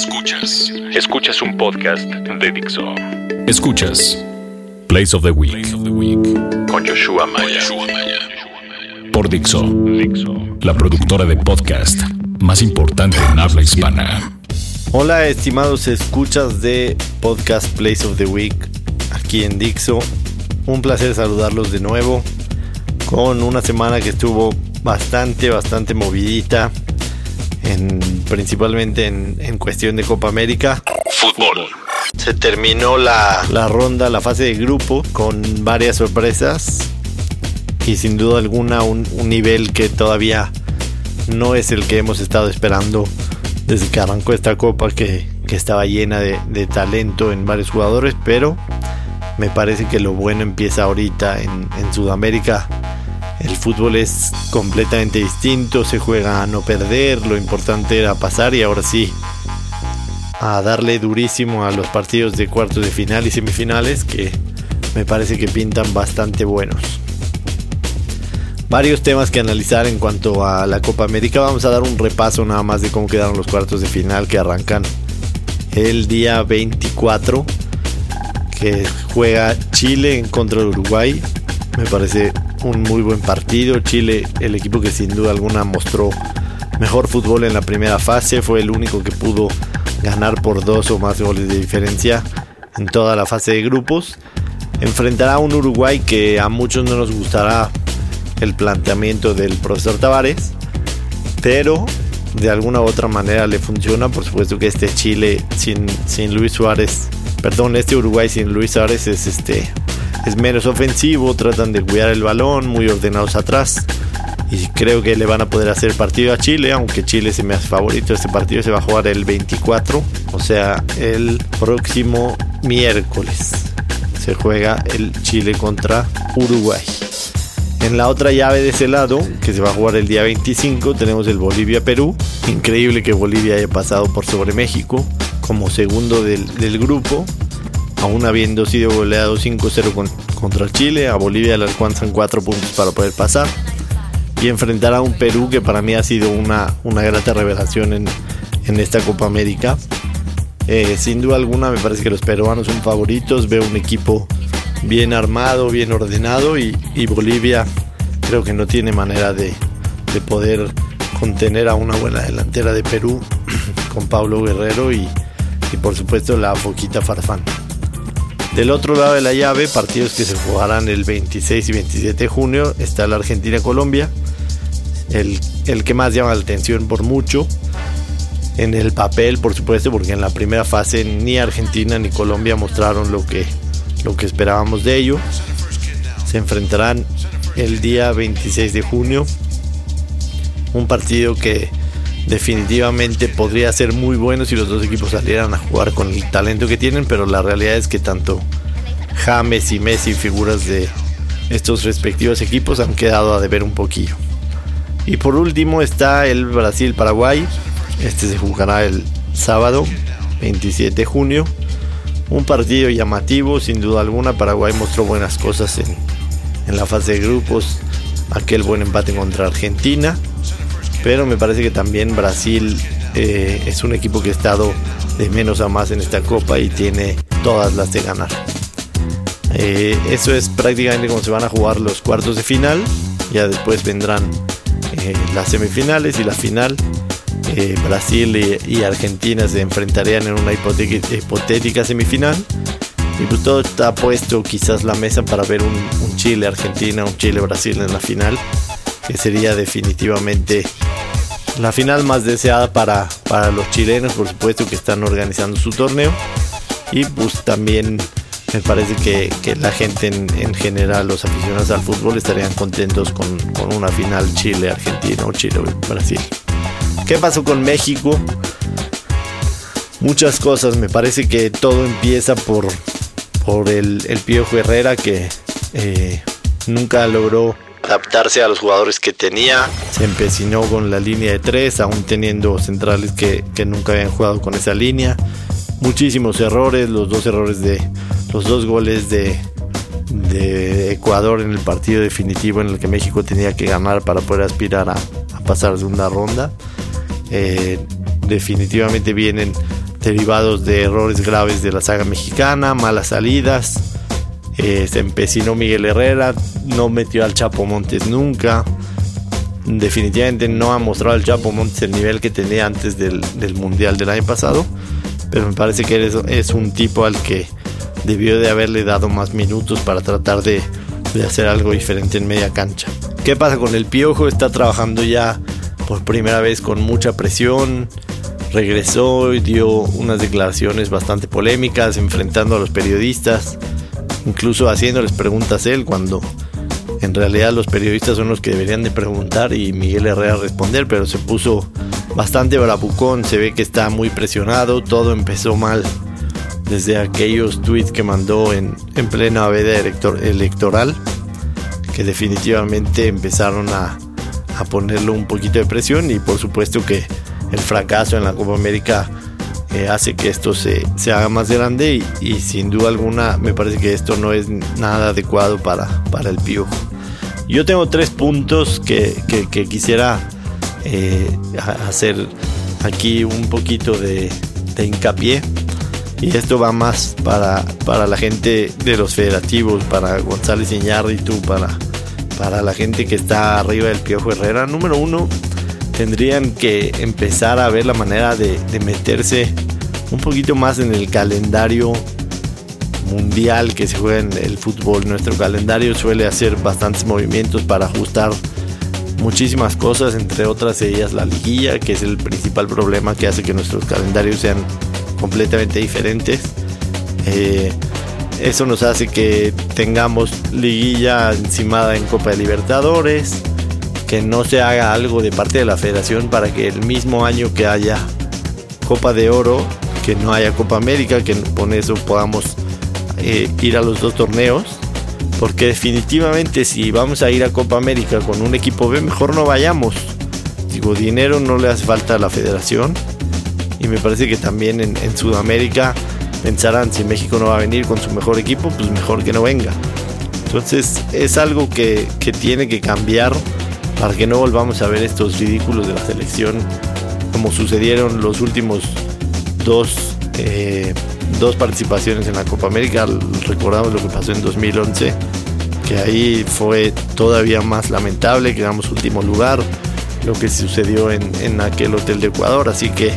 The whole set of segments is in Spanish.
Escuchas. Escuchas un podcast de Dixo. Escuchas Place of the Week. Con Joshua Maya. Por Dixo. La productora de podcast más importante en habla hispana. Hola, estimados escuchas de Podcast Place of the Week aquí en Dixo. Un placer saludarlos de nuevo con una semana que estuvo bastante, bastante movidita principalmente en, cuestión de Copa América. Fútbol. Se terminó la, ronda, la fase de grupo, con varias sorpresas y sin duda alguna un, nivel que todavía no es el que hemos estado esperando desde que arrancó esta copa que, estaba llena de, talento en varios jugadores, pero me parece que lo bueno empieza ahorita en, en Sudamérica el fútbol es completamente distinto, se juega a no perder, lo importante era pasar y ahora sí, a darle durísimo a los partidos de cuartos de final y semifinales que me parece que pintan bastante buenos. Varios temas que analizar en cuanto a la Copa América. Vamos a dar un repaso nada más de cómo quedaron los cuartos de final que arrancan el día 24 que juega Chile en contra de Uruguay. Me parece un muy buen partido. Chile, el equipo que sin duda alguna mostró mejor fútbol en la primera fase, fue el único que pudo ganar por dos o más goles de diferencia en toda la fase de grupos. Enfrentará a un Uruguay que a muchos no nos gustará el planteamiento del profesor Tavares, pero de alguna u otra manera le funciona. Por supuesto que este Chile sin, sin Luis Suárez, perdón, este Uruguay sin Luis Suárez es este es menos ofensivo, tratan de cuidar el balón, muy ordenados atrás. Y creo que le van a poder hacer partido a Chile, aunque Chile se me hace favorito. Este partido se va a jugar el 24, o sea, el próximo miércoles. Se juega el Chile contra Uruguay. En la otra llave de ese lado, que se va a jugar el día 25, tenemos el Bolivia-Perú. Increíble que Bolivia haya pasado por sobre México como segundo del, del grupo aún habiendo sido goleado 5-0 contra Chile, a Bolivia le alcanzan 4 puntos para poder pasar y enfrentar a un Perú que para mí ha sido una, una grata revelación en, esta Copa América. Eh, sin duda alguna me parece que los peruanos son favoritos, veo un equipo bien armado, bien ordenado y, Bolivia creo que no tiene manera de, poder contener a una buena delantera de Perú con Pablo Guerrero y, y por supuesto la Foquita Farfán. Del otro lado de la llave, partidos que se jugarán el 26 y 27 de junio, está la Argentina-Colombia, el, el que más llama la atención por mucho. En el papel, por supuesto, porque en la primera fase ni Argentina ni Colombia mostraron lo que, lo que esperábamos de ellos. Se enfrentarán el día 26 de junio. Un partido que definitivamente podría ser muy bueno si los dos equipos salieran a jugar con el talento que tienen, pero la realidad es que tanto James y Messi, figuras de estos respectivos equipos, han quedado a deber un poquillo. Y por último está el Brasil-Paraguay. Este se jugará el sábado 27 de junio. Un partido llamativo, sin duda alguna. Paraguay mostró buenas cosas en, en la fase de grupos. Aquel buen empate contra Argentina pero me parece que también Brasil eh, es un equipo que ha estado de menos a más en esta copa y tiene todas las de ganar. Eh, eso es prácticamente como se van a jugar los cuartos de final. Ya después vendrán eh, las semifinales y la final. Brasil y, Argentina se enfrentarían en una hipotética, semifinal. Y pues todo está puesto quizás la mesa para ver un, un Chile-Argentina, un Chile-Brasil en la final. Que sería definitivamente la final más deseada para, para los chilenos, por supuesto, que están organizando su torneo. Y pues también me parece que, la gente en, general, los aficionados al fútbol, estarían contentos con, una final Chile-Argentina o Chile-Brasil. ¿Qué pasó con México? Muchas cosas, me parece que todo empieza por, por el, el Piojo Herrera que eh, nunca logró adaptarse a los jugadores que tenía. Se empecinó con la línea de tres, aún teniendo centrales que, nunca habían jugado con esa línea. Muchísimos errores, los dos errores de los dos goles de, de Ecuador en el partido definitivo en el que México tenía que ganar para poder aspirar a, pasar de una ronda. Eh, definitivamente vienen derivados de errores graves de la saga mexicana, malas salidas. Eh, se empecinó Miguel Herrera, no metió al Chapo Montes nunca. Definitivamente no ha mostrado al Chapo Montes el nivel que tenía antes del, Mundial del año pasado. Pero me parece que es un tipo al que debió de haberle dado más minutos para tratar de, de hacer algo diferente en media cancha. ¿Qué pasa con el Piojo? Está trabajando ya por primera vez con mucha presión. Regresó y dio unas declaraciones bastante polémicas, enfrentando a los periodistas, incluso haciéndoles preguntas él cuando en realidad los periodistas son los que deberían de preguntar y Miguel Herrera responder, pero se puso bastante bravucón, se ve que está muy presionado, todo empezó mal desde aquellos tweets que mandó en, en plena veda electoral, que definitivamente empezaron a, a ponerlo un poquito de presión y por supuesto que el fracaso en la Copa América eh, hace que esto se, se, haga más grande y, sin duda alguna me parece que esto no es nada adecuado para, para el Piojo. Yo tengo tres puntos que, que, quisiera eh, hacer aquí un poquito de, de, hincapié y esto va más para, para la gente de los federativos, para González Iñárritu, para, para la gente que está arriba del Piojo Herrera. Número uno, tendrían que empezar a ver la manera de, meterse un poquito más en el calendario mundial que se juega en el fútbol. Nuestro calendario suele hacer bastantes movimientos para ajustar muchísimas cosas, entre otras ellas la liguilla, que es el principal problema que hace que nuestros calendarios sean completamente diferentes. Eh, eso nos hace que tengamos liguilla encimada en Copa de Libertadores, que no se haga algo de parte de la federación para que el mismo año que haya Copa de Oro, que no haya Copa América, que con eso podamos eh, ir a los dos torneos. Porque definitivamente si vamos a ir a Copa América con un equipo B, mejor no vayamos. Digo, dinero no le hace falta a la federación. Y me parece que también en, en Sudamérica pensarán si México no va a venir con su mejor equipo, pues mejor que no venga. Entonces es algo que, que tiene que cambiar para que no volvamos a ver estos ridículos de la selección como sucedieron los últimos dos, eh, dos participaciones en la Copa América. Recordamos lo que pasó en 2011, que ahí fue todavía más lamentable, quedamos último lugar, lo que sucedió en, en aquel hotel de Ecuador. Así que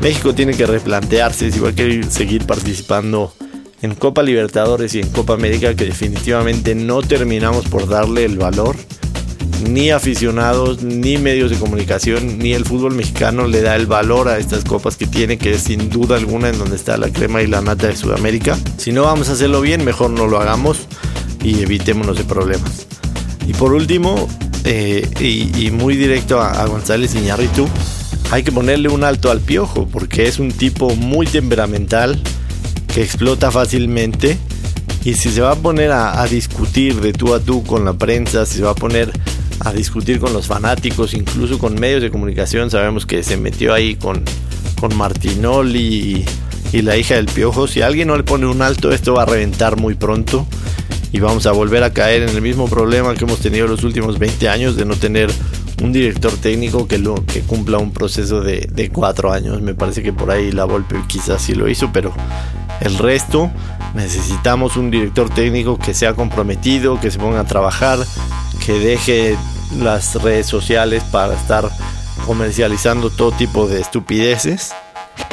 México tiene que replantearse si va a seguir participando en Copa Libertadores y en Copa América, que definitivamente no terminamos por darle el valor ni aficionados, ni medios de comunicación, ni el fútbol mexicano le da el valor a estas copas que tiene, que es sin duda alguna en donde está la crema y la nata de Sudamérica. Si no vamos a hacerlo bien, mejor no lo hagamos y evitémonos de problemas. Y por último, eh, y, muy directo a, González Iñárritu, hay que ponerle un alto al piojo, porque es un tipo muy temperamental, que explota fácilmente. Y si se va a poner a, a discutir de tú a tú con la prensa, si se va a poner a discutir con los fanáticos, incluso con medios de comunicación. Sabemos que se metió ahí con, con Martinoli y, la hija del Piojo. Si alguien no le pone un alto, esto va a reventar muy pronto y vamos a volver a caer en el mismo problema que hemos tenido los últimos 20 años de no tener un director técnico que, lo, que cumpla un proceso de, de cuatro años. Me parece que por ahí la Volpe quizás sí lo hizo, pero el resto necesitamos un director técnico que sea comprometido, que se ponga a trabajar, que deje las redes sociales para estar comercializando todo tipo de estupideces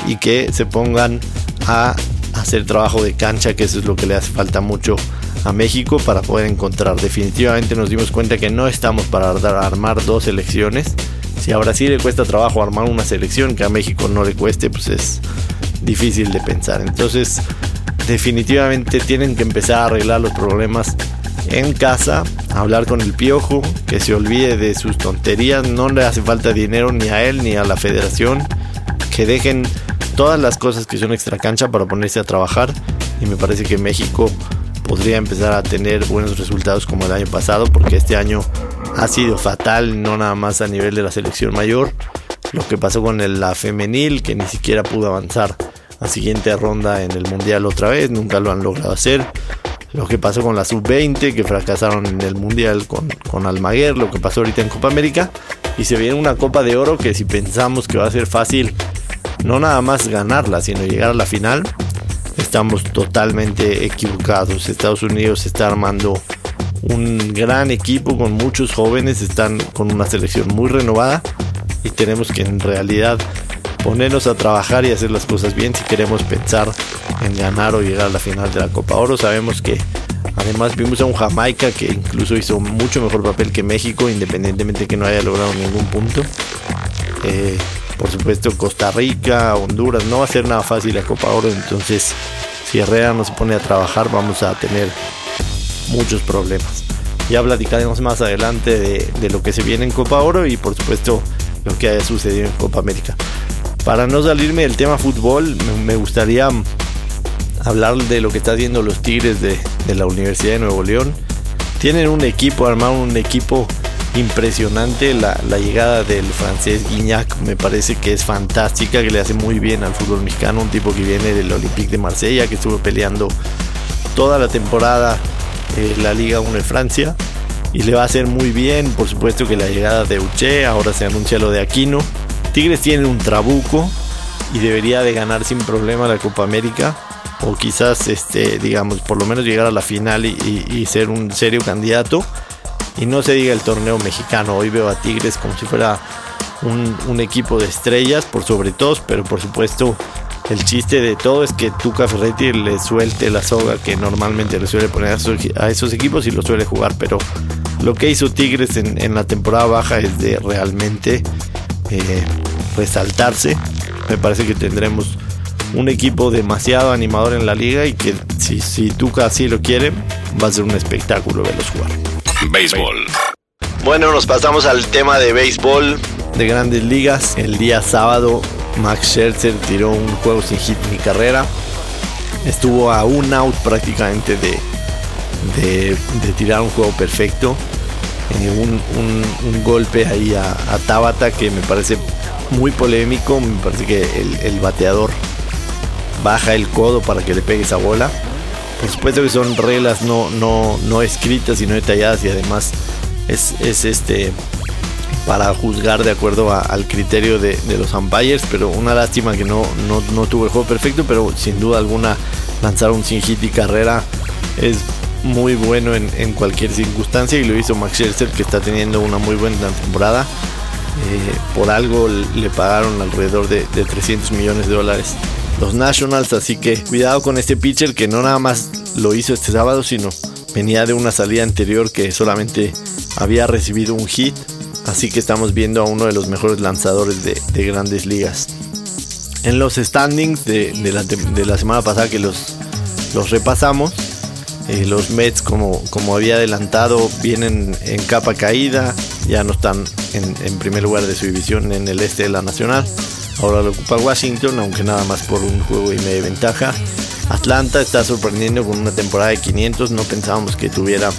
y que se pongan a hacer trabajo de cancha, que eso es lo que le hace falta mucho a México para poder encontrar. Definitivamente nos dimos cuenta que no estamos para armar dos selecciones. Si a Brasil le cuesta trabajo armar una selección, que a México no le cueste, pues es difícil de pensar. Entonces, definitivamente tienen que empezar a arreglar los problemas en casa, hablar con el piojo, que se olvide de sus tonterías, no le hace falta dinero ni a él ni a la federación, que dejen todas las cosas que son extra cancha para ponerse a trabajar y me parece que México podría empezar a tener buenos resultados como el año pasado porque este año ha sido fatal, no nada más a nivel de la selección mayor, lo que pasó con la femenil que ni siquiera pudo avanzar a siguiente ronda en el mundial otra vez, nunca lo han logrado hacer lo que pasó con la sub-20, que fracasaron en el Mundial con, con Almaguer, lo que pasó ahorita en Copa América, y se viene una Copa de Oro que si pensamos que va a ser fácil no nada más ganarla, sino llegar a la final, estamos totalmente equivocados. Estados Unidos está armando un gran equipo con muchos jóvenes, están con una selección muy renovada y tenemos que en realidad ponernos a trabajar y hacer las cosas bien si queremos pensar en ganar o llegar a la final de la Copa Oro. Sabemos que además vimos a un Jamaica que incluso hizo mucho mejor papel que México, independientemente de que no haya logrado ningún punto. Eh, por supuesto Costa Rica, Honduras, no va a ser nada fácil la Copa Oro, entonces si Herrera no se pone a trabajar vamos a tener muchos problemas. Ya platicaremos más adelante de, de lo que se viene en Copa Oro y por supuesto lo que haya sucedido en Copa América. Para no salirme del tema fútbol, me gustaría hablar de lo que está haciendo los Tigres de, la Universidad de Nuevo León. Tienen un equipo, armaron un equipo impresionante. La, llegada del francés Guignac me parece que es fantástica, que le hace muy bien al fútbol mexicano. Un tipo que viene del Olympique de Marsella, que estuvo peleando toda la temporada en la Liga 1 de Francia. Y le va a hacer muy bien, por supuesto que la llegada de Uche, ahora se anuncia lo de Aquino. Tigres tiene un trabuco y debería de ganar sin problema la Copa América o quizás este digamos por lo menos llegar a la final y, ser un serio candidato. Y no se diga el torneo mexicano hoy veo a Tigres como si fuera un, equipo de estrellas por sobre todo pero por supuesto el chiste de todo es que Tuca Ferretti le suelte la soga que normalmente le suele poner a esos, equipos y lo suele jugar pero lo que hizo Tigres en la temporada baja es de realmente eh, resaltarse. Me parece que tendremos un equipo demasiado animador en la liga y que si, si Tuca así lo quiere, va a ser un espectáculo verlos jugar. Béisbol. Bueno, nos pasamos al tema de béisbol de grandes ligas. El día sábado, Max Scherzer tiró un juego sin hit ni carrera. Estuvo a un out prácticamente de, de, tirar un juego perfecto. Eh, un, golpe ahí a, a, Tabata que me parece muy polémico. Me parece que el, bateador baja el codo para que le pegue esa bola. Por supuesto que son reglas no, no, no escritas y no detalladas y además es, este para juzgar de acuerdo al criterio de, los umpires, pero una lástima que no, no, tuvo el juego perfecto, pero sin duda alguna lanzar un sin hit y carrera es muy bueno en, cualquier circunstancia y lo hizo Max Scherzer que está teniendo una muy buena temporada. Eh, por algo le pagaron alrededor de, 300 millones de dólares los Nationals, así que cuidado con este pitcher que no nada más lo hizo este sábado, sino venía de una salida anterior que solamente había recibido un hit, así que estamos viendo a uno de los mejores lanzadores de, grandes ligas. En los standings de, la, semana pasada que los repasamos, eh, los Mets, como, como había adelantado, vienen en capa caída, ya no están en, primer lugar de su división en el este de la Nacional. Ahora lo ocupa Washington, aunque nada más por un juego y media ventaja. Atlanta está sorprendiendo con una temporada de 500. No pensábamos que tuviera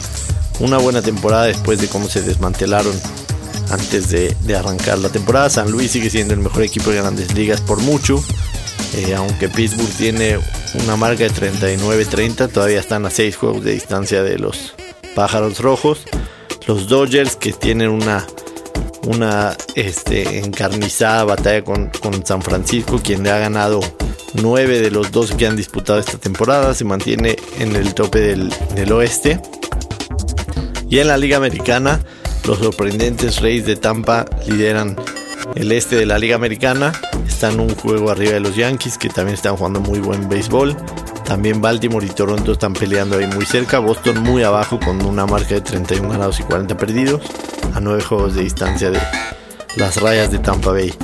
una buena temporada después de cómo se desmantelaron antes de, arrancar la temporada. San Luis sigue siendo el mejor equipo de grandes ligas por mucho. Eh, aunque Pittsburgh tiene una marca de 39-30, todavía están a 6 juegos de distancia de los pájaros rojos. Los Dodgers que tienen una, una este, encarnizada batalla con, San Francisco, quien le ha ganado 9 de los 12 que han disputado esta temporada, se mantiene en el tope del, del oeste. Y en la Liga Americana, los sorprendentes Reyes de Tampa lideran el este de la Liga Americana. Están un juego arriba de los Yankees, que también están jugando muy buen béisbol. También Baltimore y Toronto están peleando ahí muy cerca. Boston muy abajo con una marca de 31 ganados y 40 perdidos. A 9 juegos de distancia de las rayas de Tampa Bay.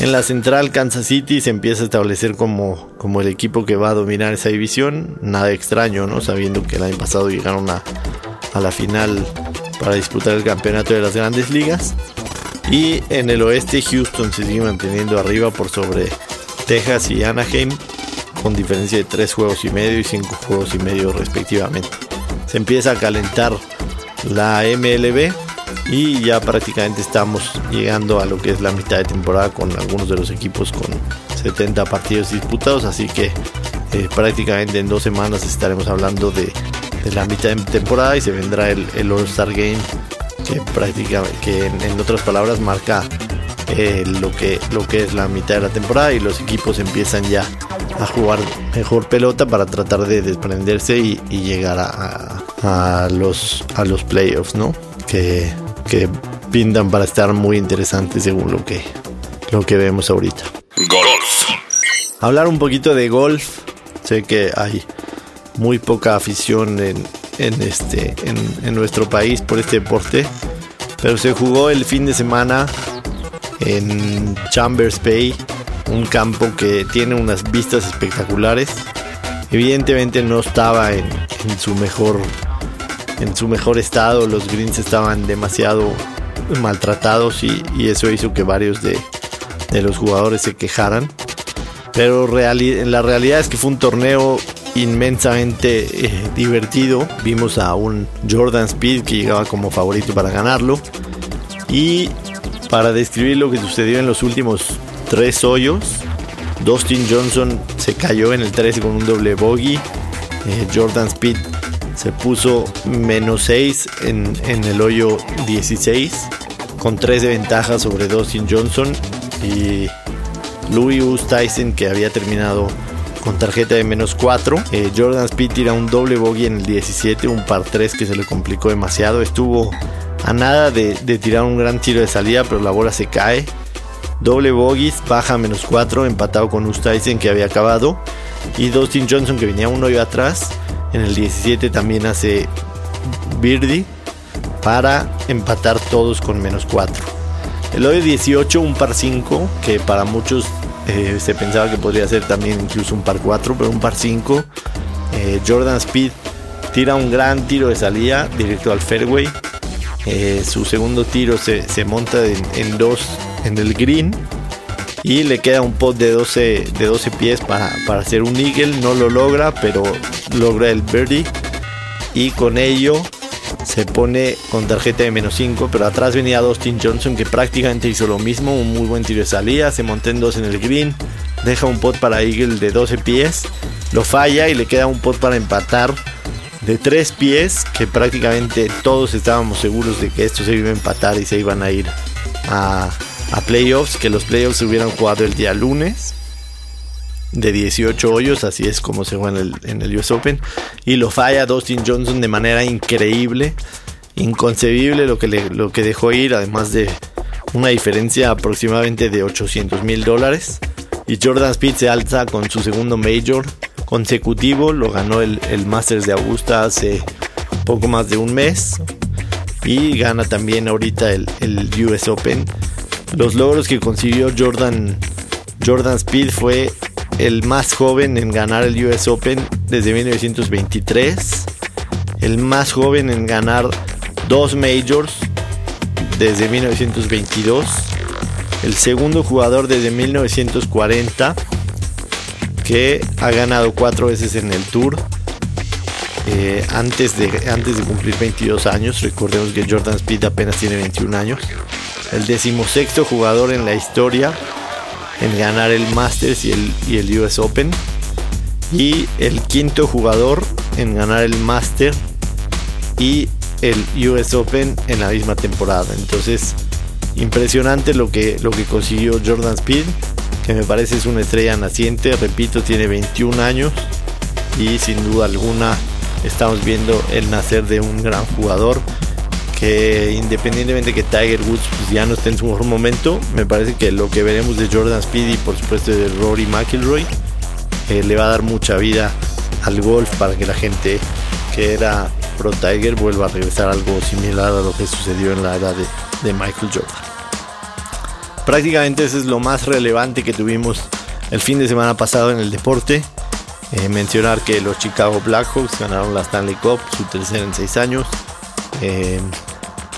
En la central, Kansas City se empieza a establecer como, como el equipo que va a dominar esa división. Nada extraño, ¿no? Sabiendo que el año pasado llegaron a, a la final para disputar el campeonato de las grandes ligas. Y en el oeste Houston se sigue manteniendo arriba por sobre Texas y Anaheim con diferencia de 3 juegos y medio y 5 juegos y medio respectivamente. Se empieza a calentar la MLB y ya prácticamente estamos llegando a lo que es la mitad de temporada con algunos de los equipos con 70 partidos disputados, así que eh, prácticamente en dos semanas estaremos hablando de, la mitad de temporada y se vendrá el, el All-Star Game que prácticamente, que en, otras palabras marca eh, lo, que, lo que es la mitad de la temporada y los equipos empiezan ya a jugar mejor pelota para tratar de desprenderse y, llegar a, los, a los playoffs, ¿no? Que, que pintan para estar muy interesantes según lo que, lo que vemos ahorita. Golf. Hablar un poquito de golf. Sé que hay muy poca afición en, en este, en, nuestro país por este deporte. Pero se jugó el fin de semana en Chambers Bay, un campo que tiene unas vistas espectaculares. Evidentemente no estaba en, su mejor en su mejor estado, los greens estaban demasiado maltratados y, eso hizo que varios de, los jugadores se quejaran. Pero la realidad es que fue un torneo inmensamente eh, divertido. Vimos a un Jordan Speed que llegaba como favorito para ganarlo. Y para describir lo que sucedió en los últimos tres hoyos, Dustin Johnson se cayó en el 13 con un doble bogey. Eh, Jordan Speed se puso menos 6 en, en, el hoyo 16 con 3 de ventaja sobre Dustin Johnson y Louis Tyson que había terminado con tarjeta de menos 4. Eh, Jordan Speed tira un doble bogey en el 17, un par 3 que se le complicó demasiado. Estuvo a nada de, tirar un gran tiro de salida, pero la bola se cae. Doble bogeys, baja menos 4, empatado con Ustaisen que había acabado. Y Dustin Johnson que venía un hoyo atrás. En el 17 también hace birdie para empatar todos con menos 4. El hoyo 18, un par 5, que para muchos eh, se pensaba que podría ser también incluso un par 4, pero un par 5. Eh, Jordan Speed tira un gran tiro de salida directo al fairway. Eh, su segundo tiro se, monta en, dos en el green. Y le queda un pot de 12, de 12 pies para, para hacer un eagle. No lo logra, pero logra el birdie. Y con ello se pone con tarjeta de menos 5, pero atrás venía Dustin Johnson que prácticamente hizo lo mismo, un muy buen tiro de salida, se montó en dos en el green, deja un pot para Eagle de 12 pies, lo falla y le queda un pot para empatar de 3 pies, que prácticamente todos estábamos seguros de que esto se iba a empatar y se iban a ir a, a playoffs, que los playoffs se hubieran jugado el día lunes de 18 hoyos, así es como se juega en el, US Open. Y lo falla Dustin Johnson de manera increíble, inconcebible lo que, lo que dejó ir, además de una diferencia aproximadamente de 800 mil dólares. Y Jordan Speed se alza con su segundo major consecutivo, lo ganó el, el Masters de Augusta hace poco más de un mes. Y gana también ahorita el, el US Open. Los logros que consiguió Jordan, Jordan Speed fue el más joven en ganar el US Open desde 1923, el más joven en ganar dos majors desde 1922, el segundo jugador desde 1940 que ha ganado cuatro veces en el Tour. Eh, antes, de, antes de cumplir 22 años, recordemos que Jordan Speed apenas tiene 21 años. El decimosexto jugador en la historia en ganar el Masters y el, y el US Open. Y el quinto jugador en ganar el Master y el US Open en la misma temporada. Entonces, impresionante lo que, lo que consiguió Jordan Speed, que me parece es una estrella naciente. Repito, tiene 21 años y sin duda alguna estamos viendo el nacer de un gran jugador que independientemente que Tiger Woods pues, ya no esté en su mejor momento, me parece que lo que veremos de Jordan Speedy y por supuesto de Rory McIlroy eh, le va a dar mucha vida al golf para que la gente que era pro Tiger vuelva a regresar algo similar a lo que sucedió en la edad de, Michael Jordan. Prácticamente eso es lo más relevante que tuvimos el fin de semana pasado en el deporte. Eh, mencionar que los Chicago Blackhawks ganaron la Stanley Cup, su tercera en seis años. Eh,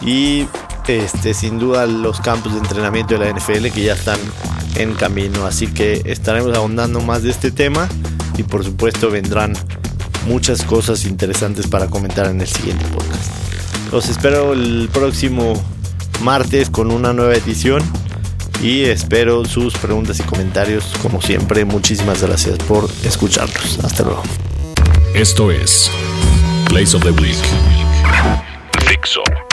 y este, sin duda los campos de entrenamiento de la NFL que ya están en camino. Así que estaremos ahondando más de este tema y por supuesto vendrán muchas cosas interesantes para comentar en el siguiente podcast. Los espero el próximo martes con una nueva edición y espero sus preguntas y comentarios como siempre. Muchísimas gracias por escucharnos. Hasta luego. Esto es Place of the Week. Mixup.